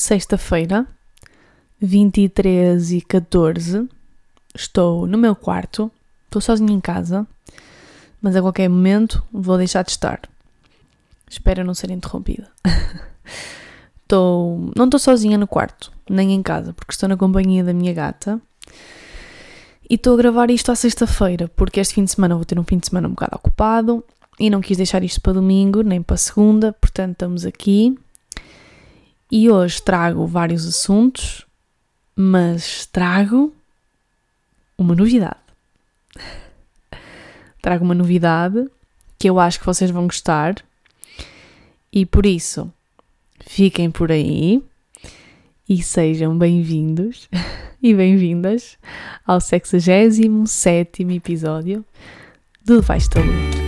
sexta-feira, 23 e 14. Estou no meu quarto, estou sozinha em casa, mas a qualquer momento vou deixar de estar. Espero não ser interrompida. estou, não estou sozinha no quarto, nem em casa, porque estou na companhia da minha gata. E estou a gravar isto à sexta-feira, porque este fim de semana vou ter um fim de semana um bocado ocupado e não quis deixar isto para domingo nem para segunda, portanto estamos aqui. E hoje trago vários assuntos, mas trago uma novidade. Trago uma novidade que eu acho que vocês vão gostar e por isso fiquem por aí e sejam bem-vindos e bem-vindas ao 67 episódio do Debaixo da Lua.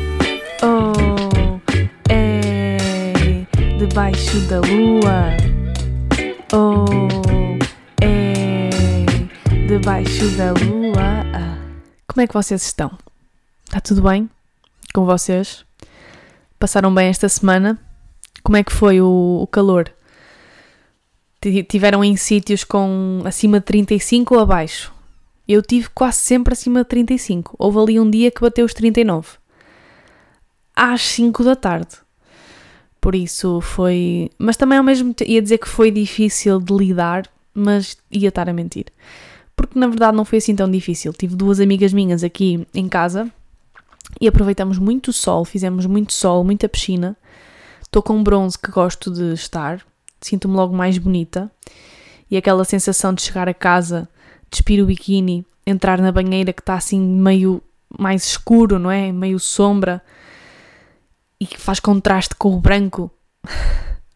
Oh, é debaixo da lua. Oh, é debaixo da lua. Como é que vocês estão? Está tudo bem com vocês? Passaram bem esta semana? Como é que foi o, o calor? Tiveram em sítios com acima de 35 ou abaixo? Eu tive quase sempre acima de 35. Houve ali um dia que bateu os 39 às 5 da tarde. Por isso foi. Mas também ao mesmo tempo ia dizer que foi difícil de lidar, mas ia estar a mentir. Porque na verdade não foi assim tão difícil. Tive duas amigas minhas aqui em casa e aproveitamos muito o sol, fizemos muito sol, muita piscina. Estou com um bronze que gosto de estar, sinto-me logo mais bonita. E aquela sensação de chegar a casa, despir o biquíni, entrar na banheira que está assim meio mais escuro, não é? Meio sombra e que faz contraste com o branco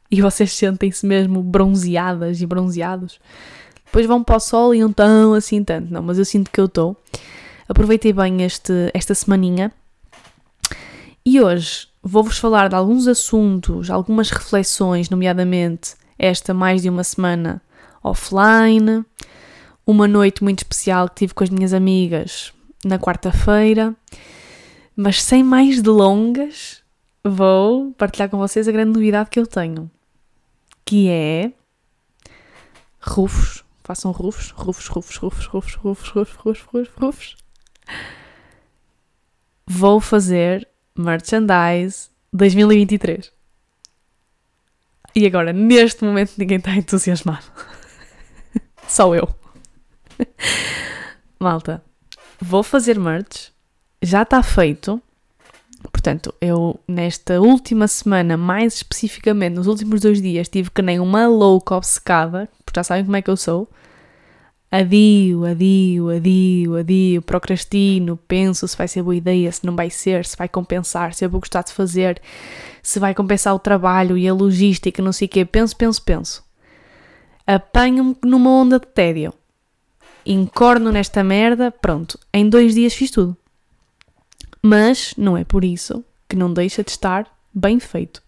e vocês sentem-se mesmo bronzeadas e bronzeados. Depois vão para o sol e não tão assim tanto, não, mas eu sinto que eu estou. Aproveitei bem este, esta semaninha e hoje vou-vos falar de alguns assuntos, algumas reflexões, nomeadamente esta mais de uma semana offline, uma noite muito especial que tive com as minhas amigas na quarta-feira, mas sem mais delongas, vou partilhar com vocês a grande novidade que eu tenho, que é rufos. Façam rufos, rufos, rufos, rufos, rufos, rufos, rufos, rufos, rufos, rufos. Vou fazer merchandise 2023. E agora, neste momento, ninguém está entusiasmado. Só eu. Malta, vou fazer merch. Já está feito. Portanto, eu nesta última semana, mais especificamente nos últimos dois dias, tive que nem uma louca obcecada, porque já sabem como é que eu sou. Adio, adio, adio, adio, procrastino, penso se vai ser boa ideia, se não vai ser, se vai compensar, se eu vou gostar de fazer, se vai compensar o trabalho e a logística, não sei o quê. Penso, penso, penso. Apanho-me numa onda de tédio. Encorno nesta merda, pronto. Em dois dias fiz tudo. Mas não é por isso que não deixa de estar bem feito.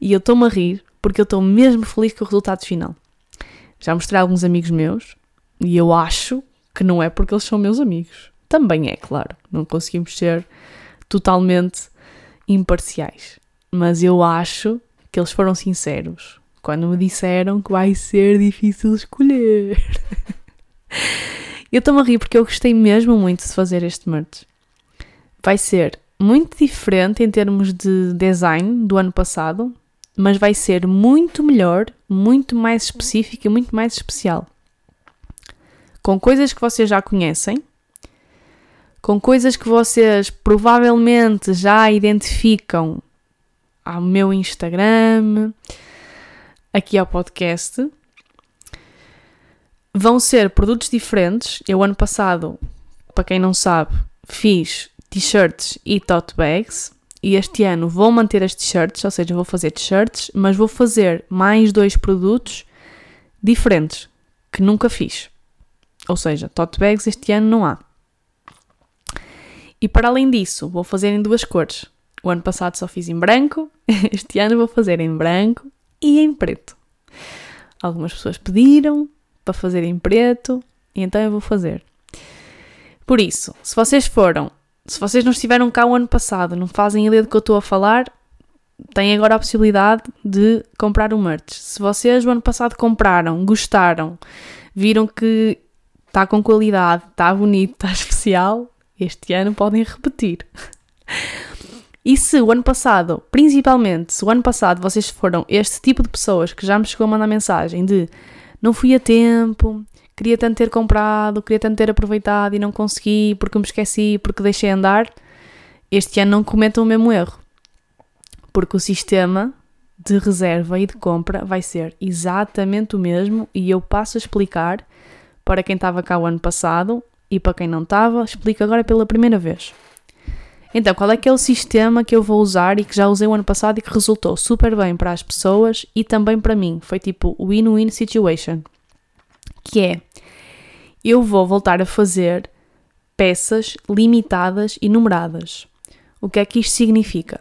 E eu estou-me a rir porque eu estou mesmo feliz com o resultado final. Já mostrei a alguns amigos meus e eu acho que não é porque eles são meus amigos. Também é, claro. Não conseguimos ser totalmente imparciais. Mas eu acho que eles foram sinceros quando me disseram que vai ser difícil escolher. eu estou-me a rir porque eu gostei mesmo muito de fazer este merch vai ser muito diferente em termos de design do ano passado, mas vai ser muito melhor, muito mais específico e muito mais especial. Com coisas que vocês já conhecem, com coisas que vocês provavelmente já identificam ao meu Instagram, aqui ao podcast. Vão ser produtos diferentes. Eu, ano passado, para quem não sabe, fiz t-shirts e tote bags. E este ano vou manter as t-shirts, ou seja, vou fazer t-shirts, mas vou fazer mais dois produtos diferentes que nunca fiz. Ou seja, tote bags este ano não há. E para além disso, vou fazer em duas cores. O ano passado só fiz em branco, este ano vou fazer em branco e em preto. Algumas pessoas pediram para fazer em preto e então eu vou fazer. Por isso, se vocês foram se vocês não estiveram cá o ano passado, não fazem ideia do que eu estou a falar, têm agora a possibilidade de comprar o merch. Se vocês o ano passado compraram, gostaram, viram que está com qualidade, está bonito, está especial, este ano podem repetir. E se o ano passado, principalmente, se o ano passado vocês foram este tipo de pessoas que já me chegou a mandar mensagem de não fui a tempo, queria tanto ter comprado, queria tanto ter aproveitado e não consegui porque me esqueci, porque deixei andar, este ano não cometam o mesmo erro. Porque o sistema de reserva e de compra vai ser exatamente o mesmo e eu passo a explicar para quem estava cá o ano passado e para quem não estava, explico agora pela primeira vez. Então, qual é que é o sistema que eu vou usar e que já usei o ano passado e que resultou super bem para as pessoas e também para mim? Foi tipo win-win situation. Que é, eu vou voltar a fazer peças limitadas e numeradas. O que é que isto significa?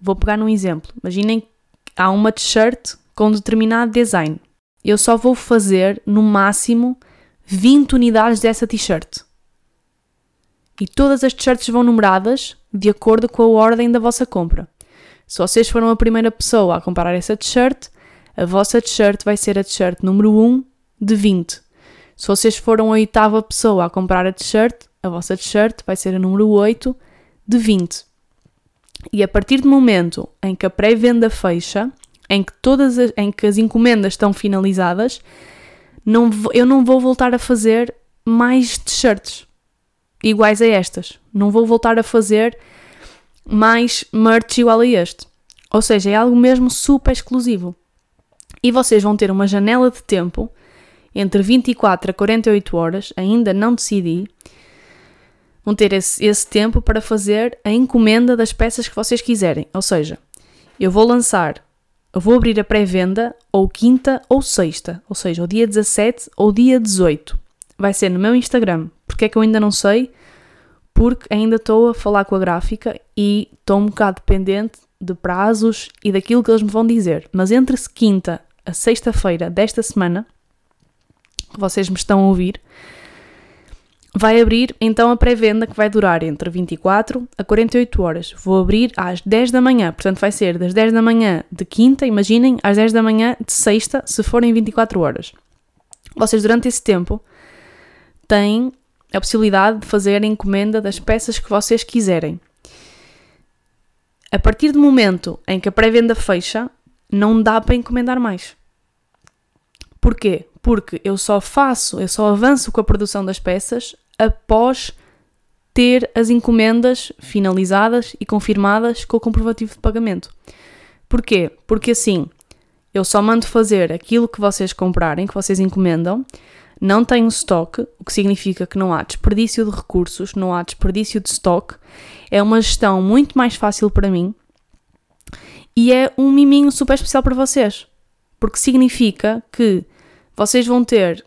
Vou pegar num exemplo. Imaginem que há uma t-shirt com determinado design. Eu só vou fazer no máximo 20 unidades dessa t-shirt. E todas as t-shirts vão numeradas de acordo com a ordem da vossa compra. Se vocês foram a primeira pessoa a comprar essa t-shirt, a vossa t-shirt vai ser a t-shirt número 1 de 20. Se vocês foram a oitava pessoa a comprar a t-shirt, a vossa t-shirt vai ser a número 8 de 20. E a partir do momento em que a pré-venda fecha, em que todas as, em que as encomendas estão finalizadas, não, eu não vou voltar a fazer mais t-shirts iguais a estas. Não vou voltar a fazer mais merch igual a este. Ou seja, é algo mesmo super exclusivo. E vocês vão ter uma janela de tempo entre 24 a 48 horas, ainda não decidi. Vão ter esse, esse tempo para fazer a encomenda das peças que vocês quiserem. Ou seja, eu vou lançar, eu vou abrir a pré-venda ou quinta ou sexta, ou seja, o dia 17 ou dia 18. Vai ser no meu Instagram. Porque é que eu ainda não sei? Porque ainda estou a falar com a gráfica e estou um bocado dependente de prazos e daquilo que eles me vão dizer. Mas entre quinta a sexta-feira desta semana, vocês me estão a ouvir, vai abrir então a pré-venda que vai durar entre 24 a 48 horas. Vou abrir às 10 da manhã, portanto vai ser das 10 da manhã de quinta, imaginem, às 10 da manhã de sexta, se forem 24 horas. Vocês durante esse tempo têm a possibilidade de fazer a encomenda das peças que vocês quiserem. A partir do momento em que a pré-venda fecha, não dá para encomendar mais. Porquê? Porque eu só faço, eu só avanço com a produção das peças após ter as encomendas finalizadas e confirmadas com o comprovativo de pagamento. Porquê? Porque assim, eu só mando fazer aquilo que vocês comprarem, que vocês encomendam, não tenho estoque, o que significa que não há desperdício de recursos, não há desperdício de estoque. É uma gestão muito mais fácil para mim e é um miminho super especial para vocês, porque significa que vocês vão ter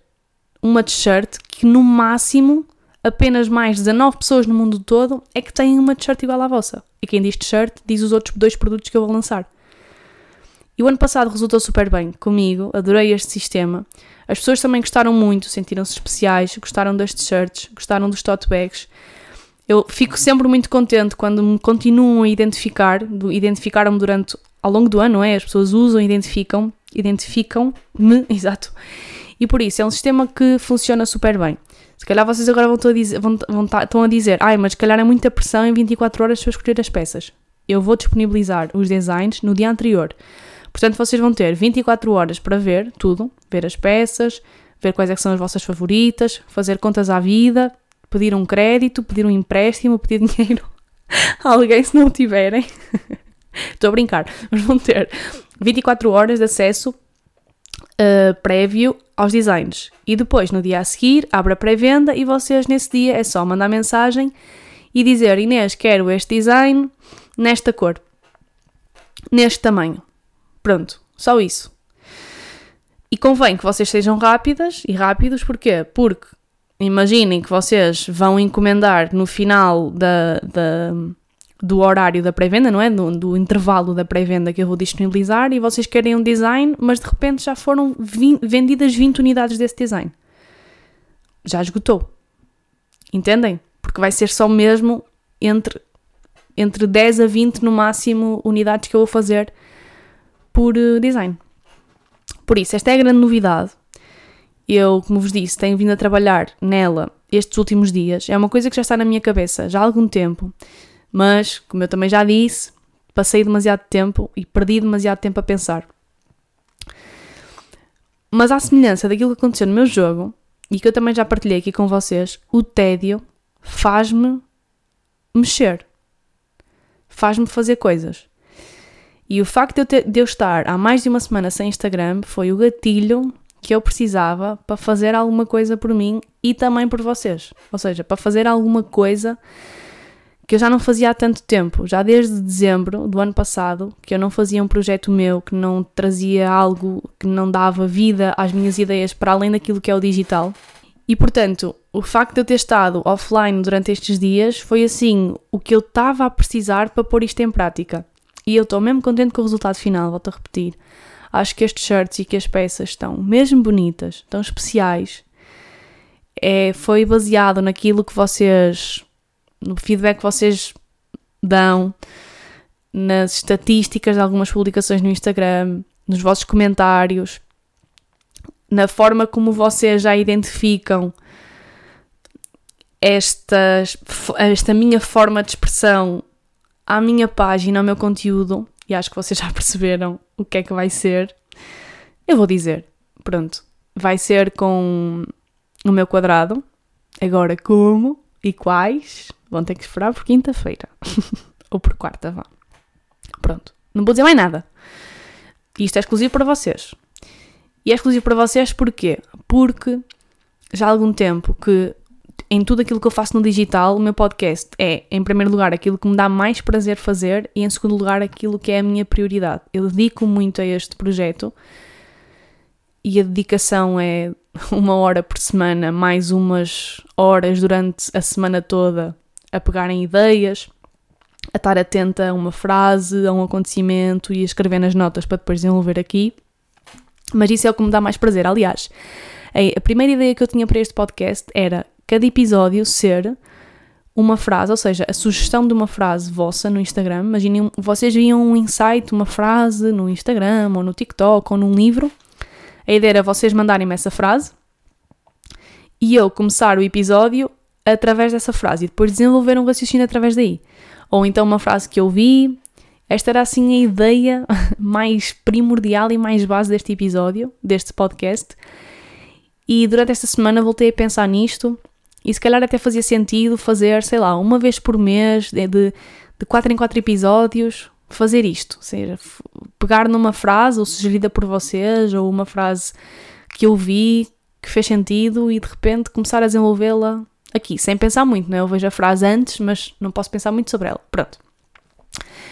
uma t-shirt que no máximo apenas mais 19 pessoas no mundo todo é que têm uma t-shirt igual à vossa. E quem diz t-shirt diz os outros dois produtos que eu vou lançar. E o ano passado resultou super bem comigo, adorei este sistema. As pessoas também gostaram muito, sentiram-se especiais, gostaram das t-shirts, gostaram dos tote bags. Eu fico sempre muito contente quando me continuam a identificar, identificaram-me durante, ao longo do ano, é? As pessoas usam, identificam, identificam-me, exato. E por isso, é um sistema que funciona super bem. Se calhar vocês agora vão, a dizer, vão, vão estão a dizer, ai, mas se calhar é muita pressão em 24 horas para escolher as peças. Eu vou disponibilizar os designs no dia anterior. Portanto, vocês vão ter 24 horas para ver tudo, ver as peças, ver quais é são as vossas favoritas, fazer contas à vida, pedir um crédito, pedir um empréstimo, pedir dinheiro a alguém se não tiverem. Estou a brincar, mas vão ter 24 horas de acesso uh, prévio aos designs. E depois, no dia a seguir, abre a pré-venda e vocês nesse dia é só mandar mensagem e dizer Inês, quero este design nesta cor, neste tamanho. Pronto, só isso. E convém que vocês sejam rápidas e rápidos, porquê? Porque imaginem que vocês vão encomendar no final da, da do horário da pré-venda, não é? Do, do intervalo da pré-venda que eu vou disponibilizar e vocês querem um design, mas de repente já foram 20, vendidas 20 unidades desse design. Já esgotou. Entendem? Porque vai ser só mesmo entre entre 10 a 20 no máximo unidades que eu vou fazer por uh, design. Por isso, esta é a grande novidade. Eu, como vos disse, tenho vindo a trabalhar nela estes últimos dias. É uma coisa que já está na minha cabeça já há algum tempo, mas, como eu também já disse, passei demasiado tempo e perdi demasiado tempo a pensar. Mas à semelhança daquilo que aconteceu no meu jogo, e que eu também já partilhei aqui com vocês, o tédio faz-me mexer. Faz-me fazer coisas. E o facto de eu, ter, de eu estar há mais de uma semana sem Instagram foi o gatilho que eu precisava para fazer alguma coisa por mim e também por vocês. Ou seja, para fazer alguma coisa que eu já não fazia há tanto tempo, já desde dezembro do ano passado, que eu não fazia um projeto meu, que não trazia algo que não dava vida às minhas ideias para além daquilo que é o digital. E portanto, o facto de eu ter estado offline durante estes dias foi assim o que eu estava a precisar para pôr isto em prática. E eu estou mesmo contente com o resultado final, volto a repetir. Acho que estes shirts e que as peças estão mesmo bonitas, estão especiais. É, foi baseado naquilo que vocês no feedback que vocês dão, nas estatísticas de algumas publicações no Instagram, nos vossos comentários, na forma como vocês já identificam esta, esta minha forma de expressão à minha página, ao meu conteúdo, e acho que vocês já perceberam o que é que vai ser. Eu vou dizer, pronto, vai ser com o meu quadrado. Agora, como e quais? Vão ter que esperar por quinta-feira. Ou por quarta, vá. Pronto. Não vou dizer mais nada. Isto é exclusivo para vocês. E é exclusivo para vocês porquê? Porque já há algum tempo que em tudo aquilo que eu faço no digital, o meu podcast é, em primeiro lugar, aquilo que me dá mais prazer fazer e, em segundo lugar, aquilo que é a minha prioridade. Eu dedico muito a este projeto e a dedicação é uma hora por semana, mais umas horas durante a semana toda a pegarem ideias, a estar atenta a uma frase, a um acontecimento e a escrever nas notas para depois desenvolver aqui. Mas isso é o que me dá mais prazer. Aliás, a primeira ideia que eu tinha para este podcast era cada episódio ser uma frase, ou seja, a sugestão de uma frase vossa no Instagram. Imaginem, vocês viam um insight, uma frase no Instagram ou no TikTok ou num livro. A ideia era vocês mandarem-me essa frase e eu começar o episódio através dessa frase e depois desenvolver um raciocínio através daí. Ou então uma frase que eu vi. Esta era assim a ideia mais primordial e mais base deste episódio, deste podcast. E durante esta semana voltei a pensar nisto e se calhar até fazia sentido fazer, sei lá, uma vez por mês, de, de 4 em 4 episódios, fazer isto. Ou seja, pegar numa frase ou sugerida por vocês, ou uma frase que eu vi que fez sentido e de repente começar a desenvolvê-la aqui, sem pensar muito, não é? Eu vejo a frase antes, mas não posso pensar muito sobre ela. Pronto.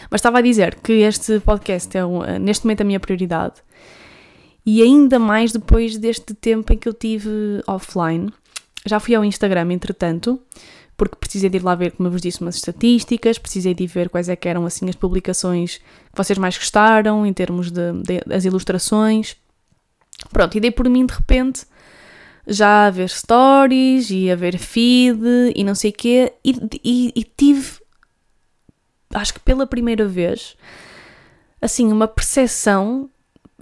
Mas estava a dizer que este podcast é um, neste momento a minha prioridade e ainda mais depois deste tempo em que eu tive offline. Já fui ao Instagram, entretanto, porque precisei de ir lá ver, como eu vos disse, umas estatísticas, precisei de ver quais é que eram assim as publicações que vocês mais gostaram em termos de, de das ilustrações. Pronto, e dei por mim de repente já a ver stories e a ver feed e não sei o quê, e, e, e tive, acho que pela primeira vez, assim, uma percepção.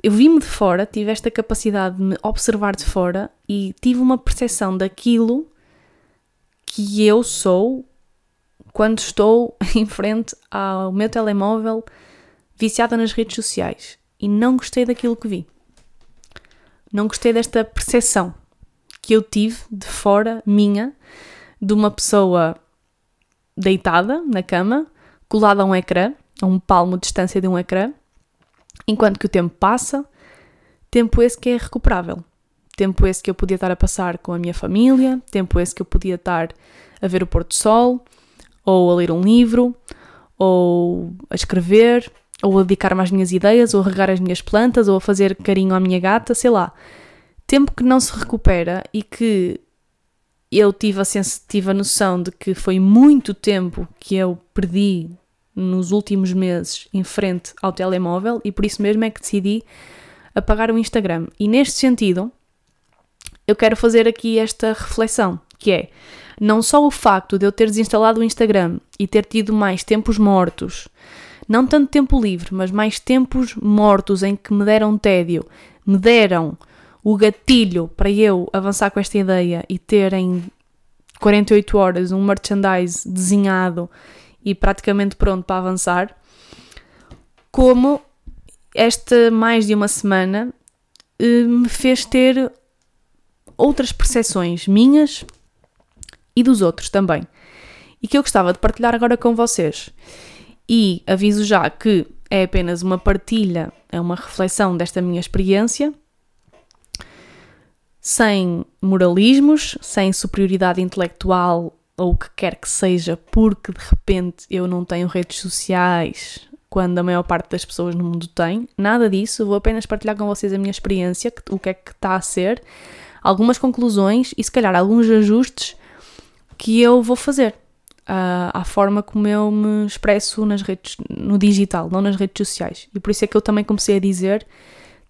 Eu vi-me de fora, tive esta capacidade de me observar de fora e tive uma percepção daquilo que eu sou quando estou em frente ao meu telemóvel viciada nas redes sociais e não gostei daquilo que vi. Não gostei desta percepção que eu tive de fora minha, de uma pessoa deitada na cama, colada a um ecrã, a um palmo de distância de um ecrã, enquanto que o tempo passa, tempo esse que é recuperável. Tempo esse que eu podia estar a passar com a minha família, tempo esse que eu podia estar a ver o pôr do sol, ou a ler um livro, ou a escrever, ou a dedicar-me às minhas ideias, ou a regar as minhas plantas, ou a fazer carinho à minha gata, sei lá tempo que não se recupera e que eu tive a, sensitiva noção de que foi muito tempo que eu perdi nos últimos meses em frente ao telemóvel e por isso mesmo é que decidi apagar o Instagram. E neste sentido, eu quero fazer aqui esta reflexão, que é Não só o facto de eu ter desinstalado o Instagram e ter tido mais tempos mortos, não tanto tempo livre, mas mais tempos mortos em que me deram tédio, me deram o gatilho para eu avançar com esta ideia e ter em 48 horas um merchandise desenhado e praticamente pronto para avançar, como esta mais de uma semana eh, me fez ter outras percepções minhas e dos outros também. E que eu gostava de partilhar agora com vocês. E aviso já que é apenas uma partilha, é uma reflexão desta minha experiência, sem moralismos, sem superioridade intelectual ou o que quer que seja, porque de repente eu não tenho redes sociais quando a maior parte das pessoas no mundo tem. Nada disso, vou apenas partilhar com vocês a minha experiência, o que é que está a ser, algumas conclusões e se calhar alguns ajustes que eu vou fazer uh, à forma como eu me expresso nas redes, no digital, não nas redes sociais. E por isso é que eu também comecei a dizer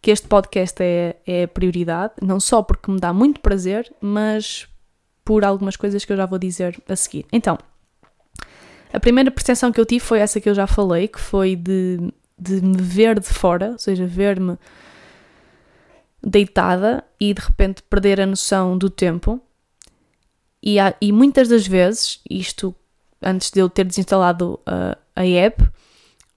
que este podcast é, é a prioridade, não só porque me dá muito prazer, mas por algumas coisas que eu já vou dizer a seguir. Então, a primeira percepção que eu tive foi essa que eu já falei, que foi de, de me ver de fora, ou seja, ver-me deitada e de repente perder a noção do tempo. E, há, e muitas das vezes, isto antes de eu ter desinstalado a, a app,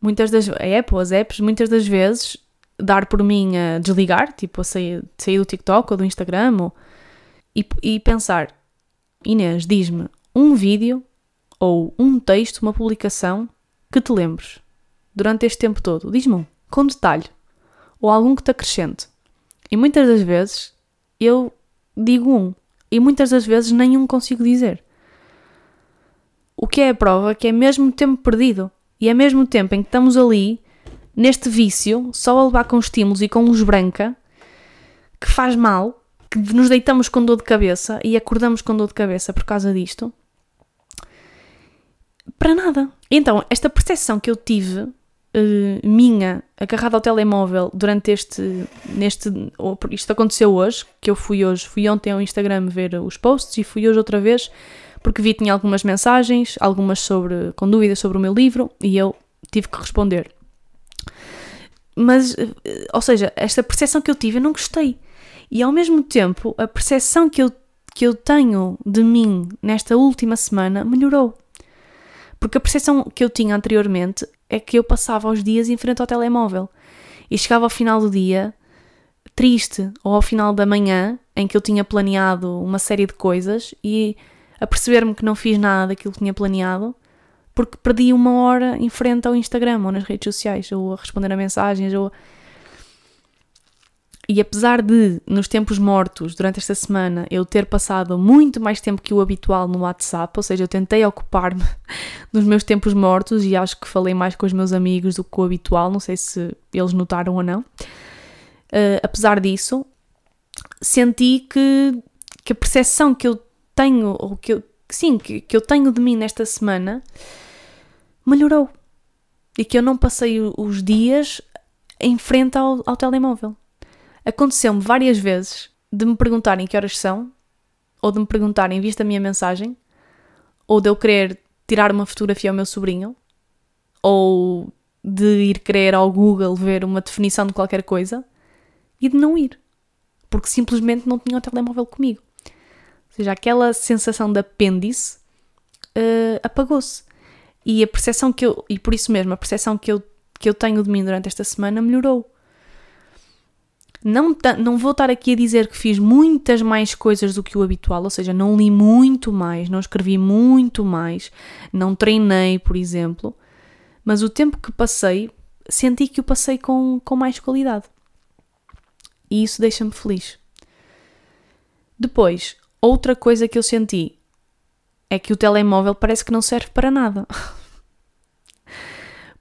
muitas das a app ou as apps, muitas das vezes dar por mim a desligar, tipo a sair, sair do TikTok ou do Instagram ou, e, e pensar, Inês, diz-me um vídeo ou um texto, uma publicação que te lembres durante este tempo todo. Diz-me um, com detalhe, ou algum que te acrescente. E muitas das vezes eu digo um, e muitas das vezes nenhum consigo dizer. O que é a prova que é mesmo tempo perdido. E é mesmo tempo em que estamos ali, neste vício, só a levar com estímulos e com luz branca, que faz mal, que nos deitamos com dor de cabeça e acordamos com dor de cabeça por causa disto. Para nada. Então, esta percepção que eu tive, uh, minha, agarrada ao telemóvel durante este. Neste, isto aconteceu hoje, que eu fui hoje, fui ontem ao Instagram ver os posts e fui hoje outra vez porque vi que tinha algumas mensagens, algumas sobre, com dúvidas sobre o meu livro, e eu tive que responder. Mas, eh, ou seja, esta percepção que eu tive, eu não gostei. E ao mesmo tempo, a percepção que eu, que eu tenho de mim nesta última semana melhorou. Porque a percepção que eu tinha anteriormente é que eu passava os dias em frente ao telemóvel e chegava ao final do dia triste ou ao final da manhã em que eu tinha planeado uma série de coisas e a perceber-me que não fiz nada daquilo que tinha planeado, porque perdi uma hora em frente ao Instagram ou nas redes sociais, ou a responder a mensagens, ou. E apesar de, nos tempos mortos, durante esta semana, eu ter passado muito mais tempo que o habitual no WhatsApp, ou seja, eu tentei ocupar-me dos meus tempos mortos e acho que falei mais com os meus amigos do que o habitual, não sei se eles notaram ou não. Uh, apesar disso, senti que, que a percepção que eu tenho, ou que eu, sim, que, que eu tenho de mim nesta semana, melhorou. E que eu não passei os dias em frente ao, ao telemóvel. Aconteceu-me várias vezes de me perguntarem que horas são, ou de me perguntarem, vista a minha mensagem, ou de eu querer tirar uma fotografia ao meu sobrinho, ou de ir querer ao Google ver uma definição de qualquer coisa e de não ir, porque simplesmente não tinha o telemóvel comigo seja, aquela sensação de apêndice uh, apagou-se. E a percepção que eu, e por isso mesmo, a percepção que eu, que eu tenho de mim durante esta semana melhorou. Não, não vou estar aqui a dizer que fiz muitas mais coisas do que o habitual, ou seja, não li muito mais, não escrevi muito mais, não treinei, por exemplo, mas o tempo que passei, senti que o passei com, com mais qualidade. E isso deixa-me feliz. Depois, Outra coisa que eu senti é que o telemóvel parece que não serve para nada.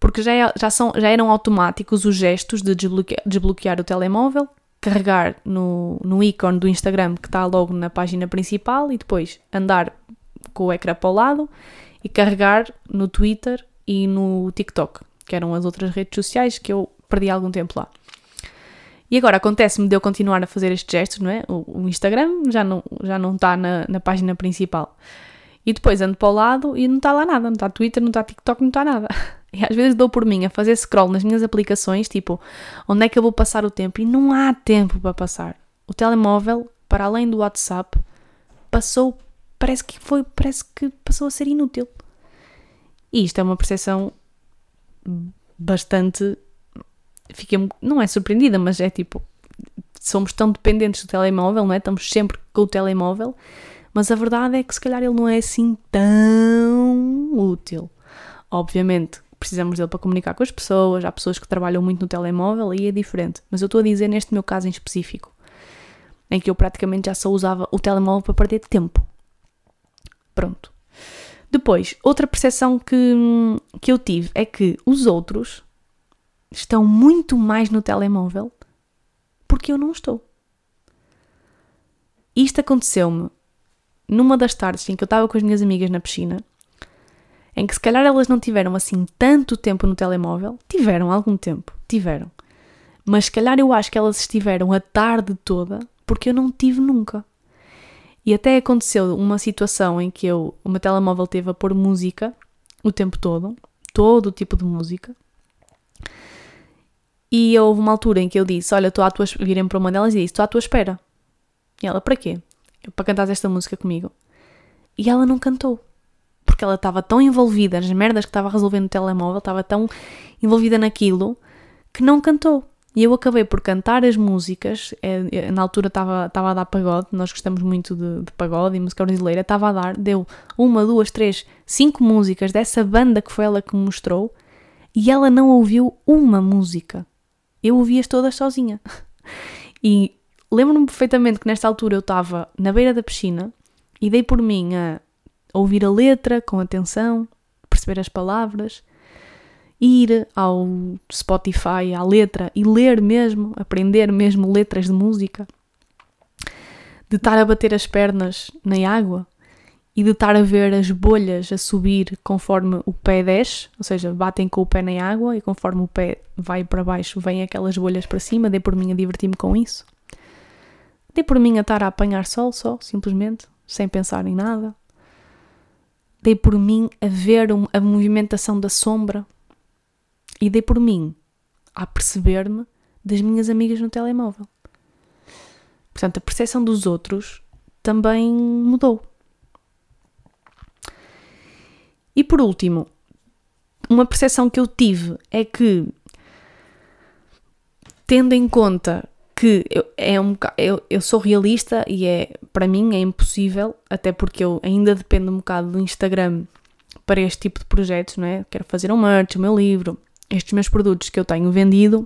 Porque já, é, já, são, já eram automáticos os gestos de desbloquear, desbloquear o telemóvel, carregar no, no ícone do Instagram que está logo na página principal e depois andar com o ecrã para o lado e carregar no Twitter e no TikTok, que eram as outras redes sociais que eu perdi algum tempo lá. E agora acontece-me de eu continuar a fazer estes gestos, não é? O, o Instagram já não, já não está na, na página principal. E depois ando para o lado e não está lá nada, não está Twitter, não está TikTok, não está nada. E às vezes dou por mim a fazer scroll nas minhas aplicações, tipo, onde é que eu vou passar o tempo? E não há tempo para passar. O telemóvel, para além do WhatsApp, passou, parece que foi, parece que passou a ser inútil. E isto é uma percepção bastante. Fiquei, não é surpreendida, mas é tipo. Somos tão dependentes do telemóvel, não é? Estamos sempre com o telemóvel, mas a verdade é que se calhar ele não é assim tão útil. Obviamente, precisamos dele para comunicar com as pessoas, há pessoas que trabalham muito no telemóvel e é diferente. Mas eu estou a dizer neste meu caso em específico, em que eu praticamente já só usava o telemóvel para perder tempo. Pronto. Depois, outra percepção que, que eu tive é que os outros estão muito mais no telemóvel porque eu não estou. Isto aconteceu-me numa das tardes em que eu estava com as minhas amigas na piscina, em que se calhar elas não tiveram assim tanto tempo no telemóvel, tiveram algum tempo, tiveram. Mas se calhar eu acho que elas estiveram a tarde toda porque eu não tive nunca. E até aconteceu uma situação em que eu, o meu telemóvel teve a pôr música o tempo todo, todo o tipo de música. E houve uma altura em que eu disse: Olha, estou à tua virem para uma delas e disse: Estou à tua espera. E ela: Para quê? Para cantar esta música comigo. E ela não cantou. Porque ela estava tão envolvida nas merdas que estava resolvendo no telemóvel, estava tão envolvida naquilo, que não cantou. E eu acabei por cantar as músicas, é, é, na altura estava, a dar pagode, nós gostamos muito de, de pagode e música brasileira, estava a dar, deu uma, duas, três, cinco músicas dessa banda que foi ela que me mostrou e ela não ouviu uma música. Eu ouvi-as todas sozinha. E lembro-me perfeitamente que nesta altura eu estava na beira da piscina e dei por mim a ouvir a letra com atenção, perceber as palavras ir ao Spotify, à letra e ler mesmo, aprender mesmo letras de música, de estar a bater as pernas na água e de estar a ver as bolhas a subir conforme o pé desce, ou seja, batem com o pé na água e conforme o pé vai para baixo, vêm aquelas bolhas para cima, dei por mim a divertir-me com isso. Dei por mim a estar a apanhar sol só, simplesmente, sem pensar em nada. Dei por mim a ver a movimentação da sombra e dei por mim a perceber-me das minhas amigas no telemóvel. Portanto, a percepção dos outros também mudou. E por último, uma percepção que eu tive é que, tendo em conta que eu, é um, eu, eu sou realista e é para mim é impossível, até porque eu ainda dependo um bocado do Instagram para este tipo de projetos, não é? Quero fazer um merch, o meu livro, estes meus produtos que eu tenho vendido,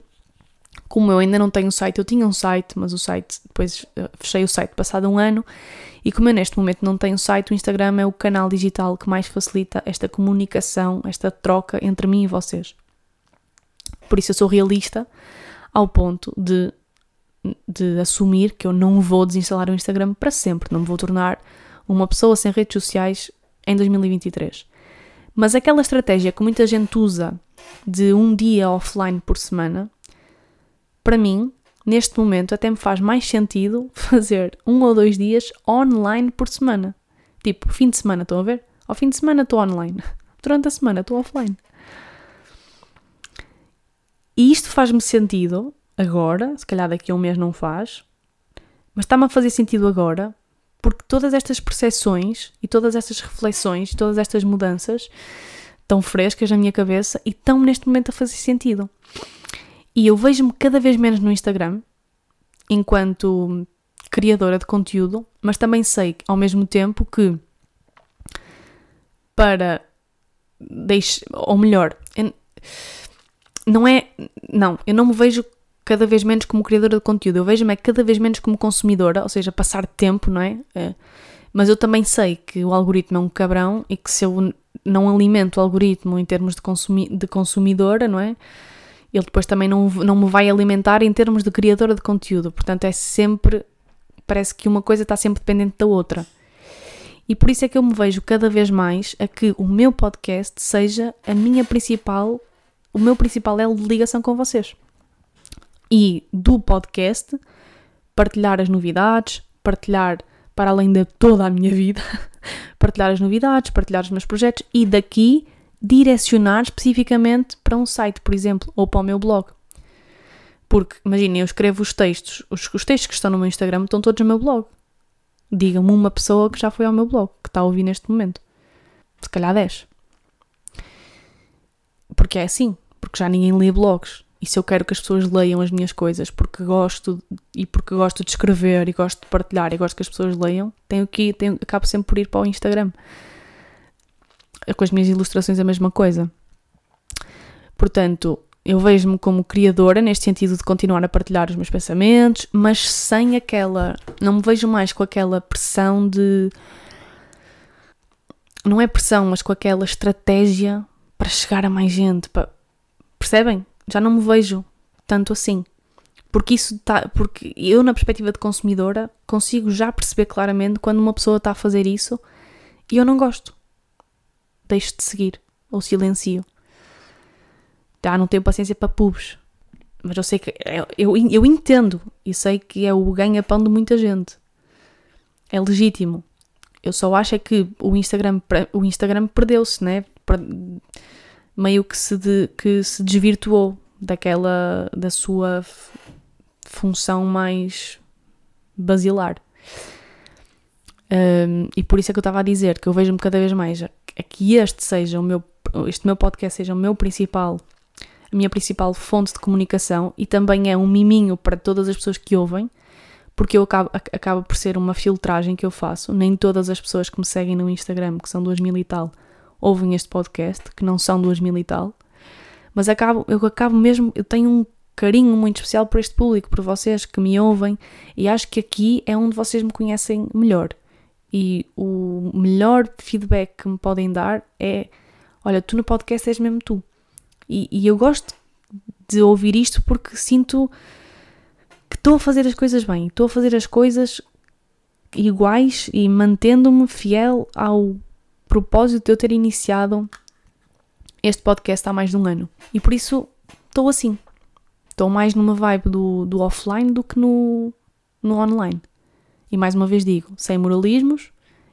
como eu ainda não tenho site, eu tinha um site, mas o site, depois eh, fechei o site passado um ano, e como eu neste momento não tenho site, o Instagram é o canal digital que mais facilita esta comunicação, esta troca entre mim e vocês. Por isso eu sou realista ao ponto de, de assumir que eu não vou desinstalar o Instagram para sempre, não me vou tornar uma pessoa sem redes sociais em 2023. Mas aquela estratégia que muita gente usa de um dia offline por semana, para mim, neste momento, até me faz mais sentido fazer um ou dois dias online por semana. Tipo, fim de semana, estão a ver? Ao fim de semana estou online. Durante a semana estou offline. E isto faz-me sentido agora, se calhar daqui a um mês não faz, mas está-me a fazer sentido agora porque todas estas percepções e todas estas reflexões, todas estas mudanças tão frescas na minha cabeça e estão neste momento a fazer sentido. E eu vejo-me cada vez menos no Instagram, enquanto criadora de conteúdo, mas também sei ao mesmo tempo que para deixe, ou melhor, não é, não, eu não me vejo cada vez menos como criadora de conteúdo, eu vejo-me é cada vez menos como consumidora, ou seja, passar tempo, não é? é mas eu também sei que o algoritmo é um cabrão e que se eu não alimento o algoritmo em termos de, consumi de consumidora, não é? Ele depois também não, não me vai alimentar em termos de criadora de conteúdo. Portanto, é sempre. Parece que uma coisa está sempre dependente da outra. E por isso é que eu me vejo cada vez mais a que o meu podcast seja a minha principal. O meu principal elo de ligação com vocês. E do podcast, partilhar as novidades, partilhar para além de toda a minha vida, partilhar as novidades, partilhar os meus projetos e daqui direcionar especificamente para um site, por exemplo, ou para o meu blog. Porque, imaginem, eu escrevo os textos, os, os textos que estão no meu Instagram estão todos no meu blog. Diga-me uma pessoa que já foi ao meu blog, que está a ouvir neste momento. Se calhar 10. Porque é assim, porque já ninguém lê blogs. E se eu quero que as pessoas leiam as minhas coisas porque gosto e porque gosto de escrever e gosto de partilhar e gosto que as pessoas leiam, tenho que tenho, acabo sempre por ir para o Instagram. Com as minhas ilustrações a mesma coisa. Portanto, eu vejo-me como criadora neste sentido de continuar a partilhar os meus pensamentos, mas sem aquela. Não me vejo mais com aquela pressão de. Não é pressão, mas com aquela estratégia para chegar a mais gente. Para... Percebem? Já não me vejo tanto assim. Porque isso tá, porque eu na perspectiva de consumidora consigo já perceber claramente quando uma pessoa está a fazer isso e eu não gosto. Deixo de seguir ou silencio. Já não tenho paciência para pubs. Mas eu sei que é, eu, eu entendo e sei que é o ganha-pão de muita gente. É legítimo. Eu só acho é que o Instagram, o Instagram perdeu-se, né? Meio que se, de, que se desvirtuou daquela da sua função mais basilar. Um, e por isso é que eu estava a dizer que eu vejo-me cada vez mais é que este seja o meu este meu podcast seja o meu principal a minha principal fonte de comunicação e também é um miminho para todas as pessoas que ouvem porque eu acabo, acaba por ser uma filtragem que eu faço nem todas as pessoas que me seguem no Instagram que são duas mil e tal ouvem este podcast que não são duas mil e tal mas acabo, eu acabo mesmo, eu tenho um carinho muito especial por este público, por vocês que me ouvem, e acho que aqui é onde vocês me conhecem melhor. E o melhor feedback que me podem dar é: olha, tu no podcast és mesmo tu. E, e eu gosto de ouvir isto porque sinto que estou a fazer as coisas bem, estou a fazer as coisas iguais e mantendo-me fiel ao propósito de eu ter iniciado este podcast há mais de um ano. E por isso estou assim. Estou mais numa vibe do, do offline do que no, no online. E mais uma vez digo, sem moralismos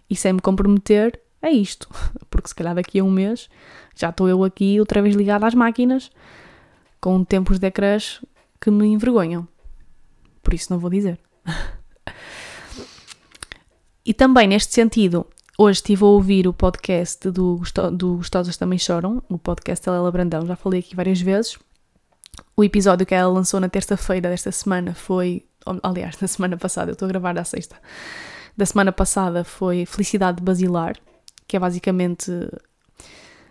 e sem me comprometer a isto. Porque se calhar daqui a um mês já estou eu aqui outra vez ligada às máquinas com tempos de ecrãs que me envergonham. Por isso não vou dizer. e também neste sentido, Hoje estive a ouvir o podcast do, do Gostosas Também Choram, o podcast da Lela Brandão, já falei aqui várias vezes. O episódio que ela lançou na terça-feira desta semana foi. Aliás, na semana passada, eu estou a gravar à sexta. Da semana passada foi Felicidade Basilar, que é basicamente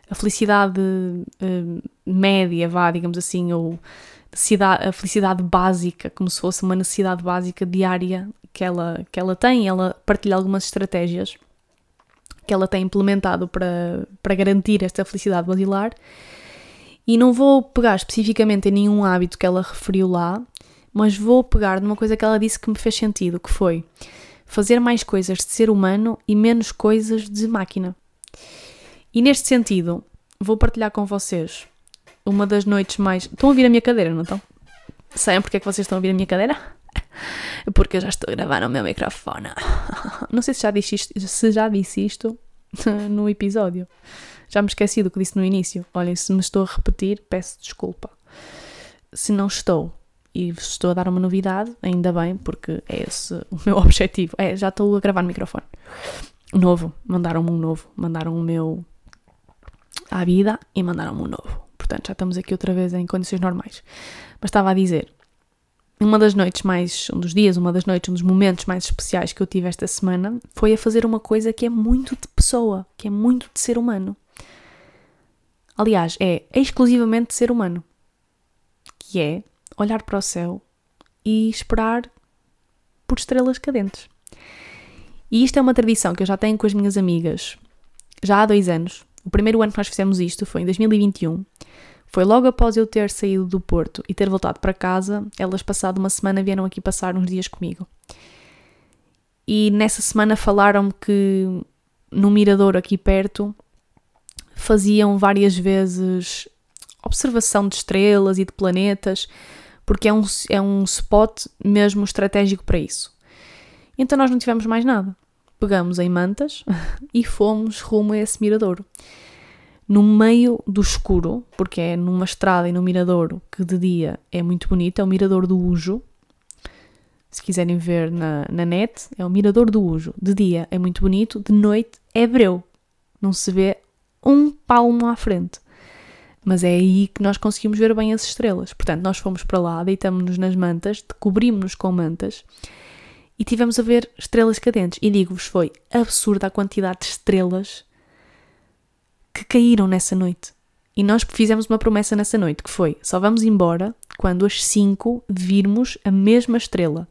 a felicidade uh, média, vá, digamos assim, ou a felicidade básica, como se fosse uma necessidade básica diária que ela, que ela tem. Ela partilha algumas estratégias que ela tem implementado para, para garantir esta felicidade basilar. E não vou pegar especificamente em nenhum hábito que ela referiu lá, mas vou pegar numa coisa que ela disse que me fez sentido, que foi fazer mais coisas de ser humano e menos coisas de máquina. E neste sentido, vou partilhar com vocês uma das noites mais. Estão a ouvir a minha cadeira, não estão? Sabem porque é que vocês estão a ouvir a minha cadeira? Porque eu já estou a gravar no meu microfone. Não sei se já disse isto, se já disse isto no episódio. Já me esqueci do que disse no início. Olhem, se me estou a repetir, peço desculpa. Se não estou e estou a dar uma novidade, ainda bem, porque é esse o meu objetivo. É, já estou a gravar no microfone. Novo. Mandaram-me um novo. Mandaram o meu à vida e mandaram-me um novo. Portanto, já estamos aqui outra vez em condições normais. Mas estava a dizer, uma das noites mais, um dos dias, uma das noites, um dos momentos mais especiais que eu tive esta semana foi a fazer uma coisa que é muito de pessoa, que é muito de ser humano. Aliás, é exclusivamente de ser humano. Que é olhar para o céu e esperar por estrelas cadentes. E isto é uma tradição que eu já tenho com as minhas amigas já há dois anos. O primeiro ano que nós fizemos isto foi em 2021 foi logo após eu ter saído do Porto e ter voltado para casa, elas, passado uma semana, vieram aqui passar uns dias comigo. E nessa semana falaram-me que no mirador aqui perto faziam várias vezes observação de estrelas e de planetas, porque é um, é um spot mesmo estratégico para isso. Então nós não tivemos mais nada. pegamos em mantas e fomos rumo a esse miradouro. No meio do escuro, porque é numa estrada e no miradouro que de dia é muito bonito, é o mirador do Ujo. Se quiserem ver na, na net, é o mirador do Ujo. De dia é muito bonito, de noite é breu. Não se vê um palmo à frente. Mas é aí que nós conseguimos ver bem as estrelas. Portanto, nós fomos para lá, deitamos-nos nas mantas, cobrimos-nos com mantas e tivemos a ver estrelas cadentes. E digo-vos, foi absurda a quantidade de estrelas que caíram nessa noite. E nós fizemos uma promessa nessa noite, que foi, só vamos embora quando as cinco virmos a mesma estrela.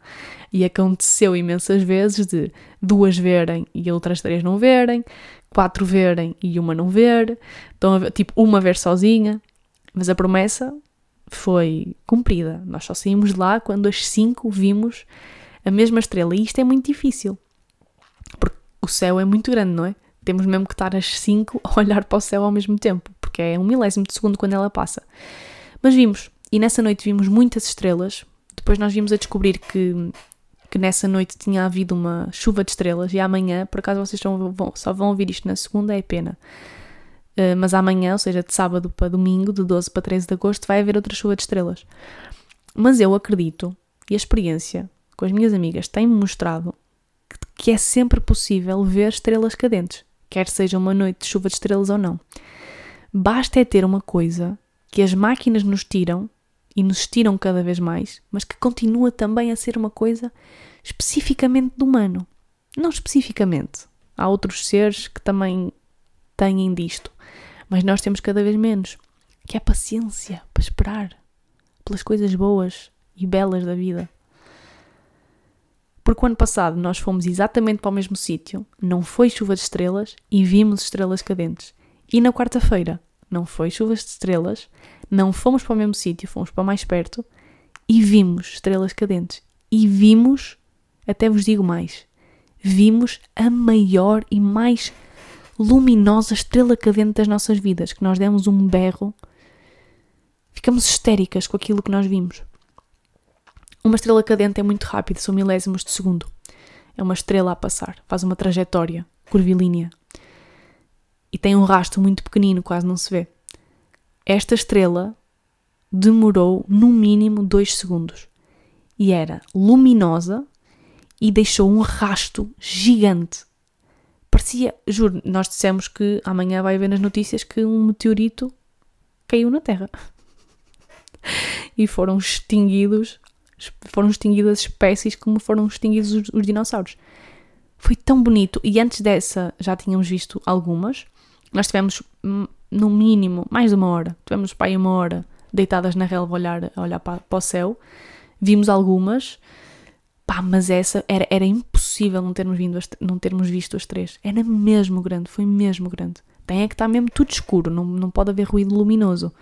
E aconteceu imensas vezes de duas verem e outras três não verem, quatro verem e uma não ver, então, tipo, uma ver sozinha. Mas a promessa foi cumprida. Nós só saímos de lá quando as cinco vimos a mesma estrela. E isto é muito difícil, porque o céu é muito grande, não é? Temos mesmo que estar às 5 a olhar para o céu ao mesmo tempo, porque é um milésimo de segundo quando ela passa. Mas vimos, e nessa noite vimos muitas estrelas. Depois nós vimos a descobrir que, que nessa noite tinha havido uma chuva de estrelas, e amanhã, por acaso vocês só vão, só vão ouvir isto na segunda, é pena. Uh, mas amanhã, ou seja, de sábado para domingo, de 12 para 13 de agosto, vai haver outra chuva de estrelas. Mas eu acredito, e a experiência com as minhas amigas tem-me mostrado que é sempre possível ver estrelas cadentes quer seja uma noite de chuva de estrelas ou não. Basta é ter uma coisa que as máquinas nos tiram e nos tiram cada vez mais, mas que continua também a ser uma coisa especificamente do humano. Não especificamente. Há outros seres que também têm disto, mas nós temos cada vez menos. Que é paciência para esperar pelas coisas boas e belas da vida. Porque o ano passado nós fomos exatamente para o mesmo sítio, não foi chuva de estrelas e vimos estrelas cadentes. E na quarta-feira não foi chuvas de estrelas, não fomos para o mesmo sítio, fomos para mais perto e vimos estrelas cadentes. E vimos, até vos digo mais, vimos a maior e mais luminosa estrela cadente das nossas vidas, que nós demos um berro, ficamos histéricas com aquilo que nós vimos. Uma estrela cadente é muito rápida, são milésimos de segundo. É uma estrela a passar, faz uma trajetória curvilínea. E tem um rastro muito pequenino, quase não se vê. Esta estrela demorou no mínimo dois segundos. E era luminosa e deixou um rasto gigante. Parecia, juro, nós dissemos que amanhã vai haver nas notícias que um meteorito caiu na Terra. e foram extinguidos foram extinguidas espécies como foram extinguidos os, os dinossauros. Foi tão bonito. E antes dessa já tínhamos visto algumas. Nós tivemos, hum, no mínimo, mais de uma hora. Tivemos aí uma hora deitadas na relva a olhar, a olhar para, para o céu. Vimos algumas. Pá, mas essa era, era impossível não termos, vindo as, não termos visto as três. Era mesmo grande, foi mesmo grande. Tem é que estar mesmo tudo escuro, não, não pode haver ruído luminoso.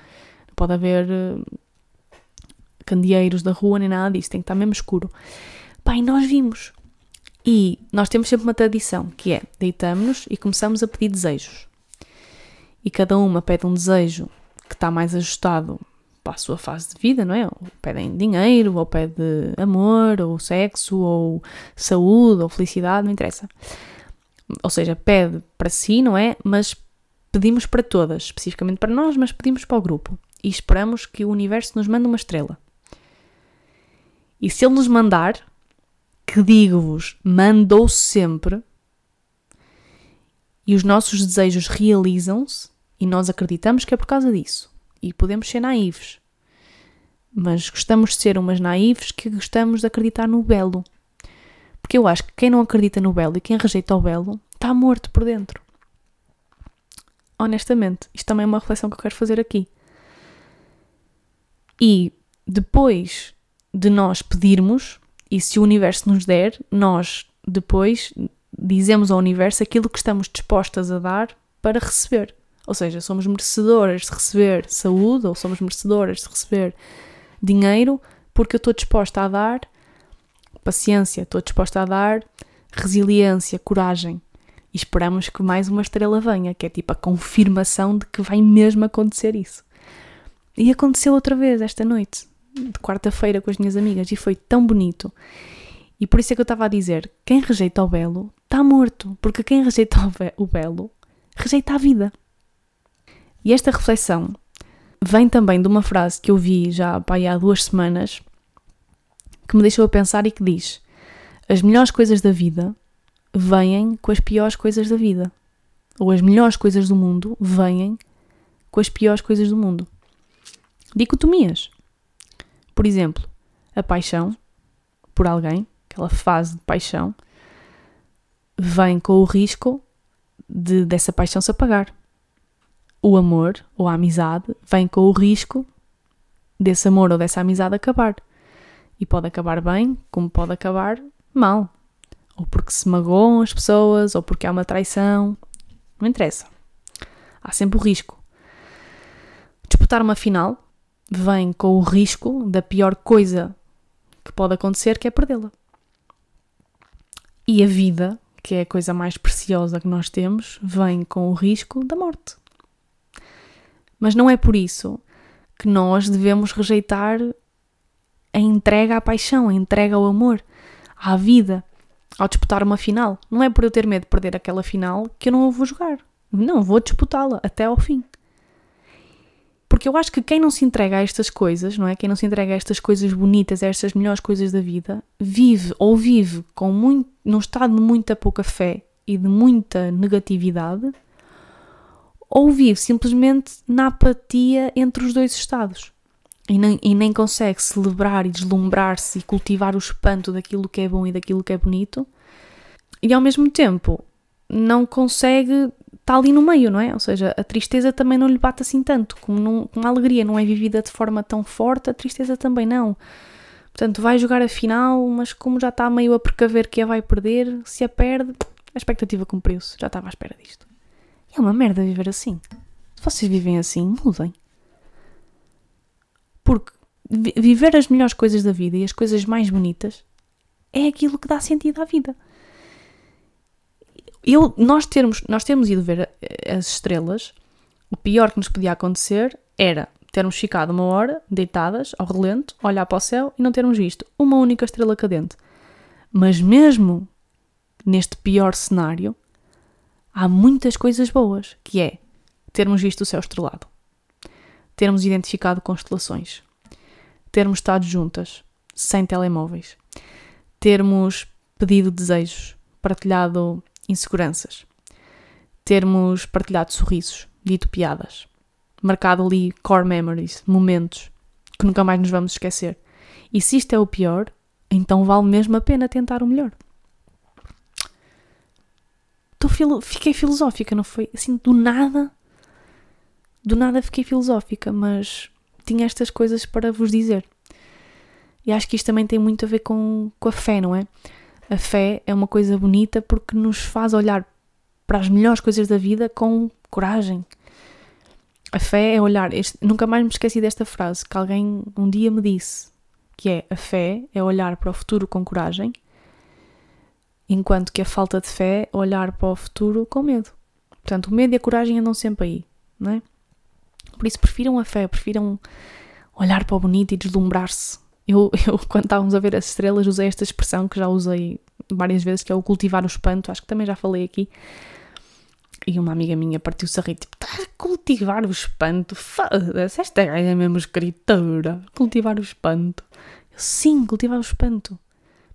Não pode haver hum, candeeiros da rua, nem nada disso, tem que estar mesmo escuro. Pai, nós vimos. E nós temos sempre uma tradição, que é deitamos-nos e começamos a pedir desejos. E cada uma pede um desejo que está mais ajustado para a sua fase de vida, não é? Ou pedem dinheiro, ou pede amor, ou sexo, ou saúde, ou felicidade, não interessa. Ou seja, pede para si, não é? Mas pedimos para todas, especificamente para nós, mas pedimos para o grupo. E esperamos que o universo nos mande uma estrela. E se ele nos mandar, que digo-vos, mandou sempre, e os nossos desejos realizam-se, e nós acreditamos que é por causa disso. E podemos ser naivos. Mas gostamos de ser umas naivos que gostamos de acreditar no belo. Porque eu acho que quem não acredita no belo e quem rejeita o belo está morto por dentro. Honestamente, isto também é uma reflexão que eu quero fazer aqui. E depois de nós pedirmos, e se o universo nos der, nós depois dizemos ao universo aquilo que estamos dispostas a dar para receber. Ou seja, somos merecedoras de receber saúde ou somos merecedoras de receber dinheiro porque eu estou disposta a dar paciência, estou disposta a dar resiliência, coragem. E esperamos que mais uma estrela venha, que é tipo a confirmação de que vai mesmo acontecer isso. E aconteceu outra vez esta noite de quarta-feira com as minhas amigas e foi tão bonito. E por isso é que eu estava a dizer: quem rejeita o belo está morto, porque quem rejeita o belo rejeita a vida. E esta reflexão vem também de uma frase que eu vi já há duas semanas que me deixou a pensar e que diz: As melhores coisas da vida vêm com as piores coisas da vida. Ou as melhores coisas do mundo vêm com as piores coisas do mundo. Dicotomias. Por exemplo, a paixão por alguém, aquela fase de paixão, vem com o risco de dessa paixão se apagar. O amor ou a amizade vem com o risco desse amor ou dessa amizade acabar. E pode acabar bem, como pode acabar mal. Ou porque se magoam as pessoas, ou porque há uma traição. Não interessa. Há sempre o risco. Disputar uma final vem com o risco da pior coisa que pode acontecer, que é perdê-la. E a vida, que é a coisa mais preciosa que nós temos, vem com o risco da morte. Mas não é por isso que nós devemos rejeitar a entrega à paixão, a entrega ao amor, à vida, ao disputar uma final. Não é por eu ter medo de perder aquela final que eu não a vou jogar. Não, vou disputá-la até ao fim. Porque eu acho que quem não se entrega a estas coisas, não é? Quem não se entrega a estas coisas bonitas, a estas melhores coisas da vida, vive ou vive com muito, num estado de muita pouca fé e de muita negatividade, ou vive simplesmente na apatia entre os dois estados. E nem, e nem consegue celebrar e deslumbrar-se e cultivar o espanto daquilo que é bom e daquilo que é bonito, e ao mesmo tempo não consegue está ali no meio, não é? Ou seja, a tristeza também não lhe bate assim tanto, como, não, como a alegria não é vivida de forma tão forte, a tristeza também não. Portanto, vai jogar a final, mas como já está meio a precaver que a vai perder, se a perde, a expectativa cumpriu-se, já estava à espera disto. É uma merda viver assim. Se vocês vivem assim, mudem. Porque viver as melhores coisas da vida e as coisas mais bonitas é aquilo que dá sentido à vida eu, nós, termos, nós termos ido ver as estrelas, o pior que nos podia acontecer era termos ficado uma hora deitadas ao relento, olhar para o céu e não termos visto uma única estrela cadente. Mas mesmo neste pior cenário, há muitas coisas boas, que é termos visto o céu estrelado, termos identificado constelações, termos estado juntas, sem telemóveis, termos pedido desejos, partilhado inseguranças. Termos partilhado sorrisos, dito piadas, marcado ali core memories, momentos que nunca mais nos vamos esquecer. E se isto é o pior, então vale mesmo a pena tentar o melhor. Filo fiquei filosófica, não foi? Assim, do nada, do nada fiquei filosófica, mas tinha estas coisas para vos dizer. E acho que isto também tem muito a ver com, com a fé, não é? A fé é uma coisa bonita porque nos faz olhar para as melhores coisas da vida com coragem. A fé é olhar. Este, nunca mais me esqueci desta frase que alguém um dia me disse: que é a fé é olhar para o futuro com coragem, enquanto que a falta de fé é olhar para o futuro com medo. Portanto, o medo e a coragem andam sempre aí, não é? Por isso, prefiram a fé, prefiram olhar para o bonito e deslumbrar-se eu, eu, quando estávamos a ver as estrelas, usei esta expressão que já usei várias vezes, que é o cultivar o espanto, acho que também já falei aqui. E uma amiga minha partiu-se a rir, tipo, está a cultivar o espanto? Foda-se, esta é mesmo escritora. Cultivar o espanto. Eu, sim, cultivar o espanto.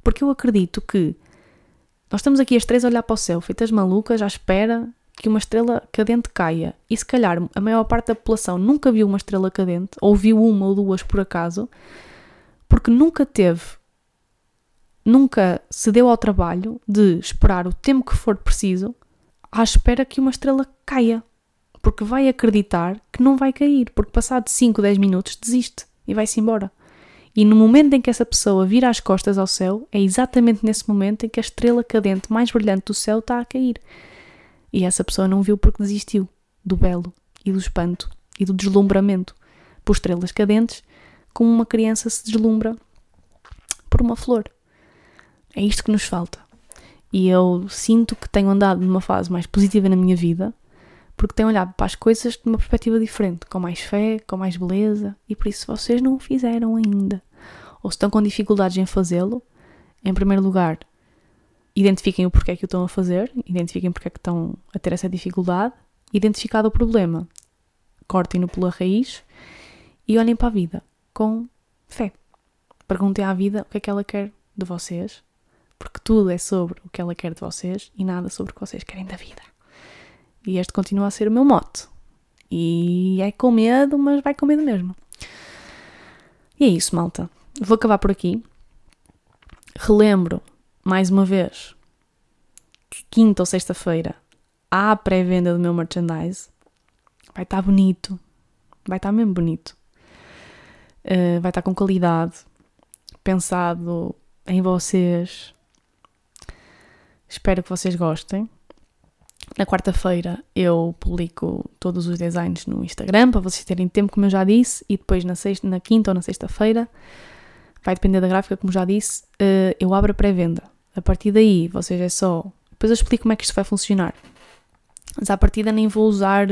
Porque eu acredito que nós estamos aqui as três a olhar para o céu, feitas malucas, à espera que uma estrela cadente caia. E se calhar a maior parte da população nunca viu uma estrela cadente, ou viu uma ou duas por acaso, porque nunca teve, nunca se deu ao trabalho de esperar o tempo que for preciso à espera que uma estrela caia. Porque vai acreditar que não vai cair, porque passado 5, 10 minutos desiste e vai-se embora. E no momento em que essa pessoa vira as costas ao céu, é exatamente nesse momento em que a estrela cadente mais brilhante do céu está a cair. E essa pessoa não viu porque desistiu do belo e do espanto e do deslumbramento por estrelas cadentes como uma criança se deslumbra por uma flor. É isto que nos falta. E eu sinto que tenho andado numa fase mais positiva na minha vida porque tenho olhado para as coisas de uma perspectiva diferente, com mais fé, com mais beleza, e por isso, se vocês não o fizeram ainda, ou se estão com dificuldades em fazê-lo, em primeiro lugar, identifiquem o porquê que o estão a fazer, identifiquem porque é que estão a ter essa dificuldade, identificado o problema, cortem-no pela raiz e olhem para a vida com fé. Perguntem à vida o que é que ela quer de vocês, porque tudo é sobre o que ela quer de vocês e nada sobre o que vocês querem da vida. E este continua a ser o meu mote. E é com medo, mas vai com medo mesmo. E é isso, malta. Vou acabar por aqui. Relembro, mais uma vez, que quinta ou sexta-feira há a pré-venda do meu merchandise. Vai estar bonito. Vai estar mesmo bonito. Uh, vai estar com qualidade. Pensado em vocês. Espero que vocês gostem. Na quarta-feira eu publico todos os designs no Instagram para vocês terem tempo, como eu já disse, e depois na, sexta, na quinta ou na sexta-feira, vai depender da gráfica, como já disse, uh, eu abro a pré-venda. A partir daí, vocês é só. Depois eu explico como é que isto vai funcionar. Mas à partida nem vou usar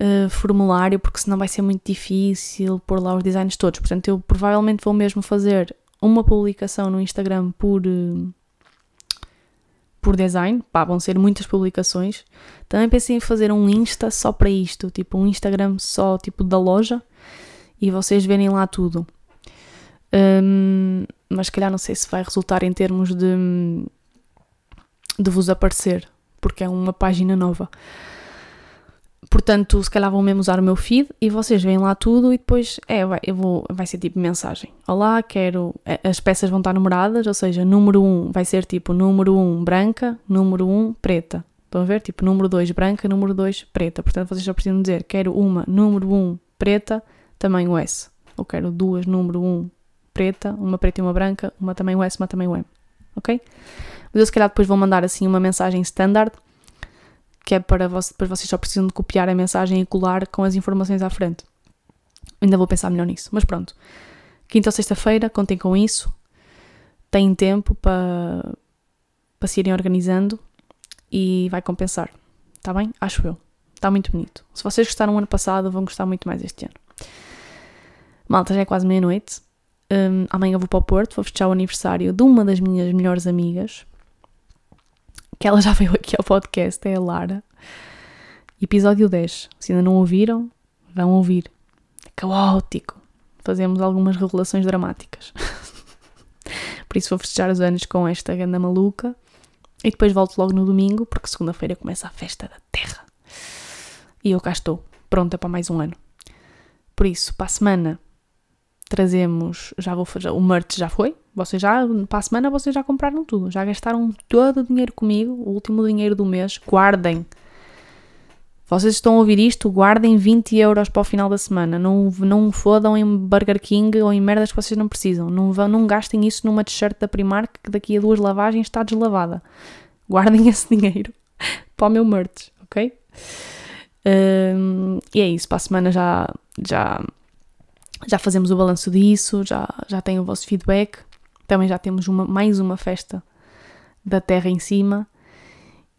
uh, formulário, porque senão vai ser muito difícil pôr lá os designs todos. Portanto, eu provavelmente vou mesmo fazer uma publicação no Instagram por. Uh, por design, pá, vão ser muitas publicações. Também pensei em fazer um Insta só para isto, tipo um Instagram só tipo da loja e vocês verem lá tudo. Um, mas calhar não sei se vai resultar em termos de, de vos aparecer, porque é uma página nova. Portanto, se calhar vão mesmo usar o meu feed e vocês veem lá tudo e depois é, vai, eu vou, vai ser tipo mensagem. Olá, quero. É, as peças vão estar numeradas, ou seja, número 1 vai ser tipo número 1 branca, número 1 preta. Estão a ver? Tipo número 2 branca, número 2 preta. Portanto, vocês já precisam dizer quero uma número 1 preta, tamanho S. Ou quero duas número 1 preta, uma preta e uma branca, uma tamanho S, uma tamanho M. Ok? Mas eu se calhar depois vou mandar assim uma mensagem standard que é para vocês, depois vocês só precisam de copiar a mensagem e colar com as informações à frente. Ainda vou pensar melhor nisso, mas pronto. Quinta ou sexta-feira, contem com isso. Têm tempo para, para se irem organizando e vai compensar. Está bem? Acho eu. Está muito bonito. Se vocês gostaram ano passado, vão gostar muito mais este ano. Malta, já é quase meia-noite. Um, amanhã vou para o Porto, vou festejar o aniversário de uma das minhas melhores amigas que ela já veio aqui ao podcast, é a Lara. Episódio 10. Se ainda não ouviram, vão ouvir. É caótico. Fazemos algumas revelações dramáticas. Por isso vou festejar os anos com esta ganda maluca. E depois volto logo no domingo, porque segunda-feira começa a festa da terra. E eu cá estou, pronta para mais um ano. Por isso, para a semana, trazemos. Já vou fazer. O merch já foi, vocês já, para a semana, vocês já compraram tudo, já gastaram todo o dinheiro comigo, o último dinheiro do mês. Guardem. Vocês estão a ouvir isto, guardem 20 euros para o final da semana. Não, não fodam em Burger King ou em merdas que vocês não precisam. Não, não gastem isso numa t-shirt da Primark que daqui a duas lavagens está deslavada. Guardem esse dinheiro para o meu merch, ok? Um, e é isso, para a semana já, já, já fazemos o balanço disso, já, já tenho o vosso feedback. Também já temos uma, mais uma festa da Terra em cima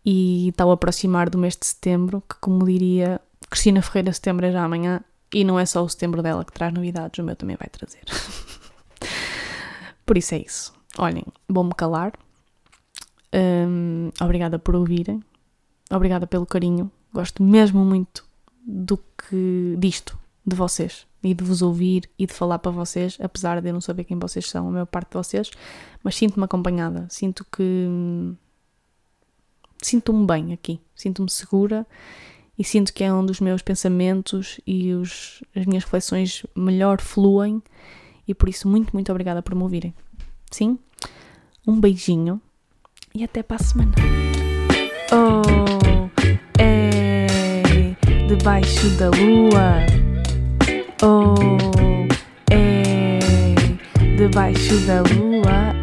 e está a aproximar do mês de setembro, que como diria Cristina Ferreira, setembro é já amanhã e não é só o setembro dela que traz novidades, o meu também vai trazer. por isso é isso. Olhem, vou-me calar. Um, obrigada por ouvirem. Obrigada pelo carinho. Gosto mesmo muito do que disto, de vocês e de vos ouvir e de falar para vocês, apesar de eu não saber quem vocês são, a maior parte de vocês, mas sinto-me acompanhada, sinto que. Sinto-me bem aqui, sinto-me segura e sinto que é um dos meus pensamentos e os, as minhas reflexões melhor fluem e por isso muito, muito obrigada por me ouvirem. Sim? Um beijinho e até para a semana. Oh, é debaixo da lua. Oh, é debaixo da lua